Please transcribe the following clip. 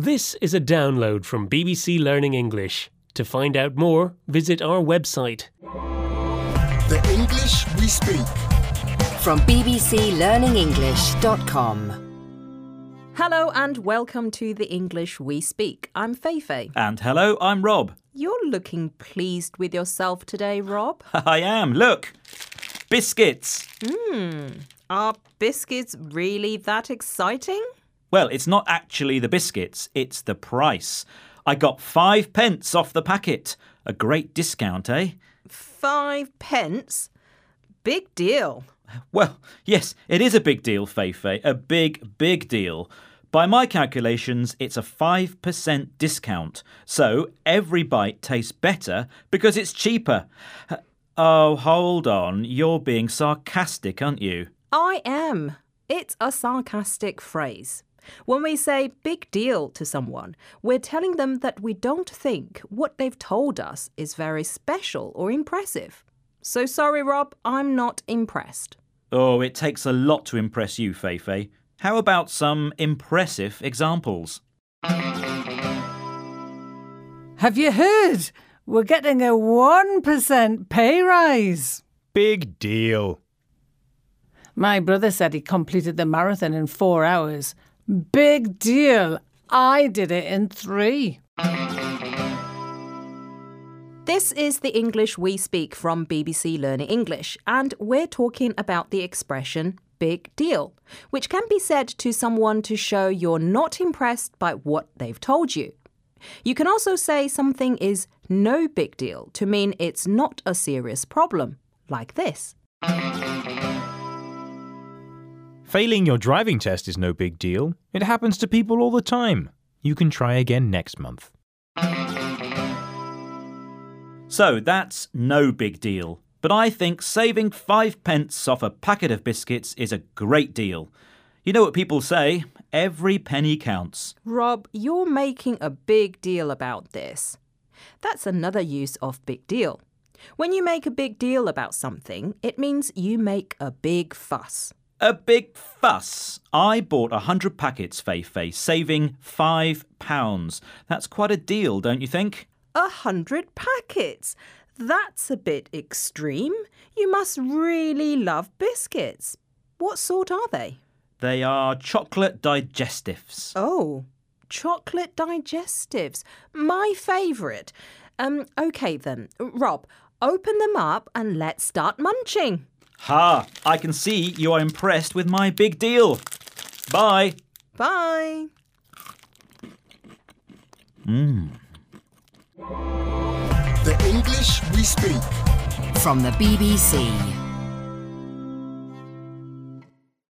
This is a download from BBC Learning English. To find out more, visit our website. The English we speak. From bbclearningenglish.com. Hello and welcome to the English We Speak. I'm Feifei. And hello, I'm Rob. You're looking pleased with yourself today, Rob. I am. Look, biscuits. Mmm. Are biscuits really that exciting? Well, it's not actually the biscuits, it's the price. I got five pence off the packet. A great discount, eh? Five pence? Big deal. Well, yes, it is a big deal, Feifei. A big, big deal. By my calculations, it's a 5% discount. So every bite tastes better because it's cheaper. Oh, hold on. You're being sarcastic, aren't you? I am. It's a sarcastic phrase. When we say big deal to someone, we're telling them that we don't think what they've told us is very special or impressive. So sorry, Rob, I'm not impressed. Oh, it takes a lot to impress you, Feifei. How about some impressive examples? Have you heard? We're getting a 1% pay rise. Big deal. My brother said he completed the marathon in four hours. Big deal. I did it in three. This is the English we speak from BBC Learning English, and we're talking about the expression big deal, which can be said to someone to show you're not impressed by what they've told you. You can also say something is no big deal to mean it's not a serious problem, like this. Failing your driving test is no big deal. It happens to people all the time. You can try again next month. So that's no big deal. But I think saving five pence off a packet of biscuits is a great deal. You know what people say every penny counts. Rob, you're making a big deal about this. That's another use of big deal. When you make a big deal about something, it means you make a big fuss. A big fuss. I bought a hundred packets, Feifei, saving five pounds. That's quite a deal, don't you think? A hundred packets. That's a bit extreme. You must really love biscuits. What sort are they? They are chocolate digestives. Oh, chocolate digestives. My favourite. Um, okay then. Rob, open them up and let's start munching. Ha! I can see you are impressed with my big deal. Bye. Bye. The English we speak. From the BBC.